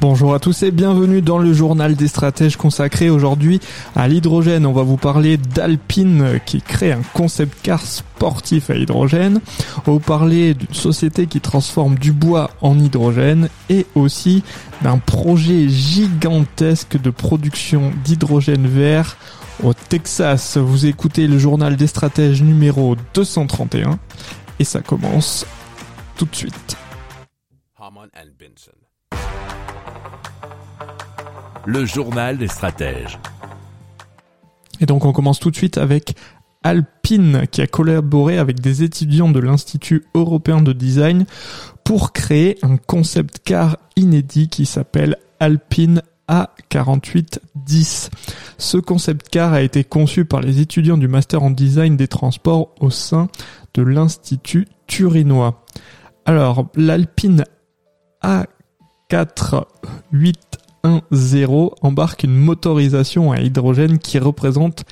Bonjour à tous et bienvenue dans le journal des stratèges consacré aujourd'hui à l'hydrogène. On va vous parler d'Alpine qui crée un concept car sportif à hydrogène. On va vous parler d'une société qui transforme du bois en hydrogène et aussi d'un projet gigantesque de production d'hydrogène vert au Texas. Vous écoutez le journal des stratèges numéro 231 et ça commence tout de suite. Le journal des stratèges. Et donc on commence tout de suite avec Alpine qui a collaboré avec des étudiants de l'Institut européen de design pour créer un concept car inédit qui s'appelle Alpine A4810. Ce concept car a été conçu par les étudiants du master en design des transports au sein de l'Institut turinois. Alors, l'Alpine A4810 embarque une motorisation à hydrogène qui représente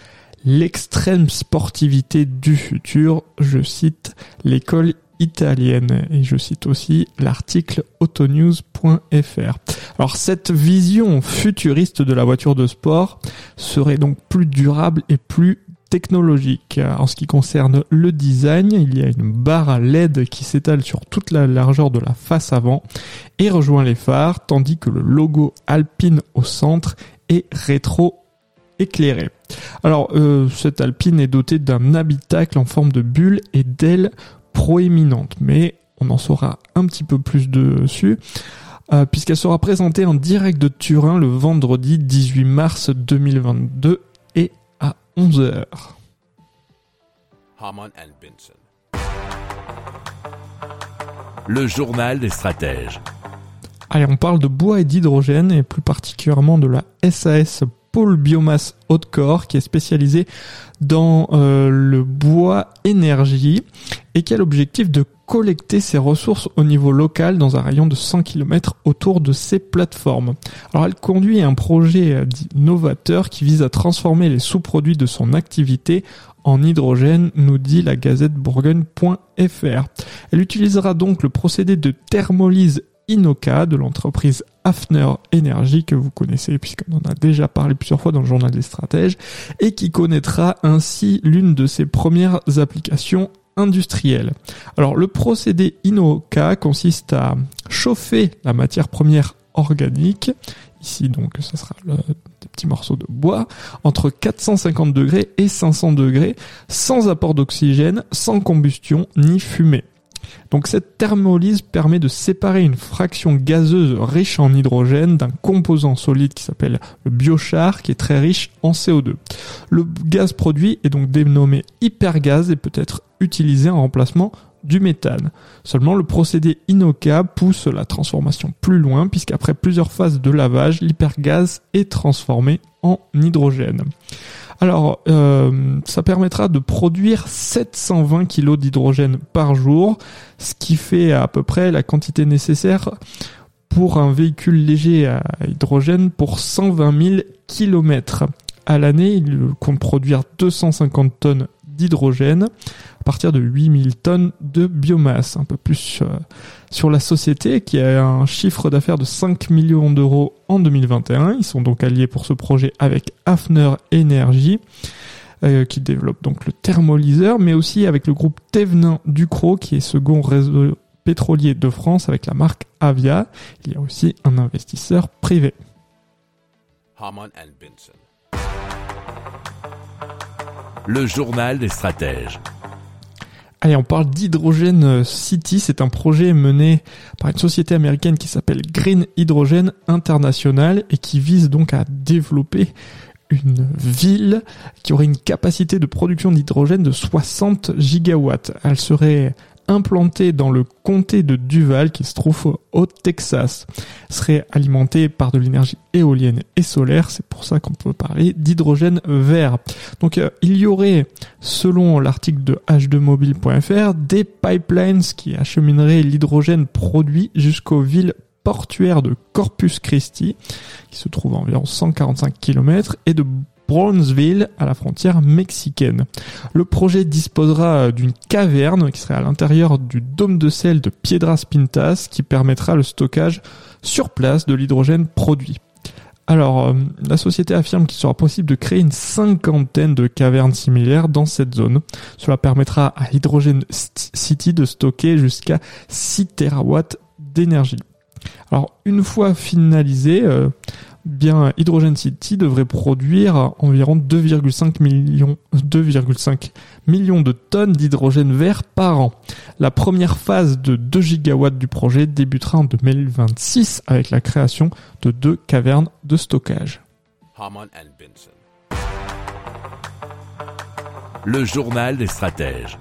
l'extrême sportivité du futur, je cite l'école italienne et je cite aussi l'article autonews.fr. Alors cette vision futuriste de la voiture de sport serait donc plus durable et plus technologique. En ce qui concerne le design, il y a une barre à LED qui s'étale sur toute la largeur de la face avant et rejoint les phares, tandis que le logo Alpine au centre est rétro éclairé. Alors, euh, cette Alpine est dotée d'un habitacle en forme de bulle et d'ailes proéminentes, mais on en saura un petit peu plus dessus. euh, puisqu'elle sera présentée en direct de Turin le vendredi 18 mars 2022 et 11h. Haman and Benson. Le journal des stratèges. Allez, on parle de bois et d'hydrogène et plus particulièrement de la SAS Pôle Biomasse Haute-Corps qui est spécialisée dans euh, le bois énergie et qui a l'objectif de collecter ses ressources au niveau local dans un rayon de 100 km autour de ses plateformes. Alors elle conduit un projet euh, dit novateur qui vise à transformer les sous-produits de son activité en hydrogène, nous dit la gazette bourgogne.fr. Elle utilisera donc le procédé de thermolyse Inoca de l'entreprise Hafner Energy que vous connaissez puisqu'on en a déjà parlé plusieurs fois dans le journal des stratèges et qui connaîtra ainsi l'une de ses premières applications industrielles. Alors le procédé Inoca consiste à chauffer la matière première organique, ici donc ça sera des petits morceaux de bois, entre 450 degrés et 500 degrés, sans apport d'oxygène, sans combustion ni fumée. Donc cette thermolyse permet de séparer une fraction gazeuse riche en hydrogène d'un composant solide qui s'appelle le biochar qui est très riche en CO2. Le gaz produit est donc dénommé hypergaz et peut être utilisé en remplacement du méthane. Seulement le procédé Inoca pousse la transformation plus loin puisqu'après plusieurs phases de lavage, l'hypergaz est transformé en hydrogène. Alors, euh, ça permettra de produire 720 kg d'hydrogène par jour, ce qui fait à peu près la quantité nécessaire pour un véhicule léger à hydrogène pour 120 000 km. À l'année, il compte produire 250 tonnes d'hydrogène à partir de 8000 tonnes de biomasse. Un peu plus euh, sur la société qui a un chiffre d'affaires de 5 millions d'euros en 2021. Ils sont donc alliés pour ce projet avec Hafner Energy euh, qui développe donc le thermolyseur, mais aussi avec le groupe Thévenin Ducrot qui est second réseau pétrolier de France avec la marque Avia. Il y a aussi un investisseur privé. Le journal des stratèges. Allez, on parle d'Hydrogen City. C'est un projet mené par une société américaine qui s'appelle Green Hydrogen International et qui vise donc à développer une ville qui aurait une capacité de production d'hydrogène de 60 gigawatts. Elle serait implantée dans le comté de Duval qui se trouve au Texas. Serait alimentée par de l'énergie éolienne et solaire, c'est pour ça qu'on peut parler d'hydrogène vert. Donc euh, il y aurait, selon l'article de h2mobile.fr, des pipelines qui achemineraient l'hydrogène produit jusqu'aux villes portuaires de Corpus Christi, qui se trouve à environ 145 km, et de Brownsville à la frontière mexicaine. Le projet disposera d'une caverne qui serait à l'intérieur du dôme de sel de Piedras Pintas qui permettra le stockage sur place de l'hydrogène produit. Alors, euh, la société affirme qu'il sera possible de créer une cinquantaine de cavernes similaires dans cette zone. Cela permettra à Hydrogen City de stocker jusqu'à 6 TW d'énergie. Alors, une fois finalisé, euh, bien Hydrogen City devrait produire environ 2,5 millions, 2,5 millions de tonnes d'hydrogène vert par an. La première phase de 2 gigawatts du projet débutera en 2026 avec la création de deux cavernes de stockage. Le journal des stratèges.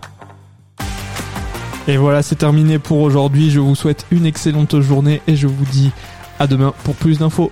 Et voilà, c'est terminé pour aujourd'hui. Je vous souhaite une excellente journée et je vous dis à demain pour plus d'infos.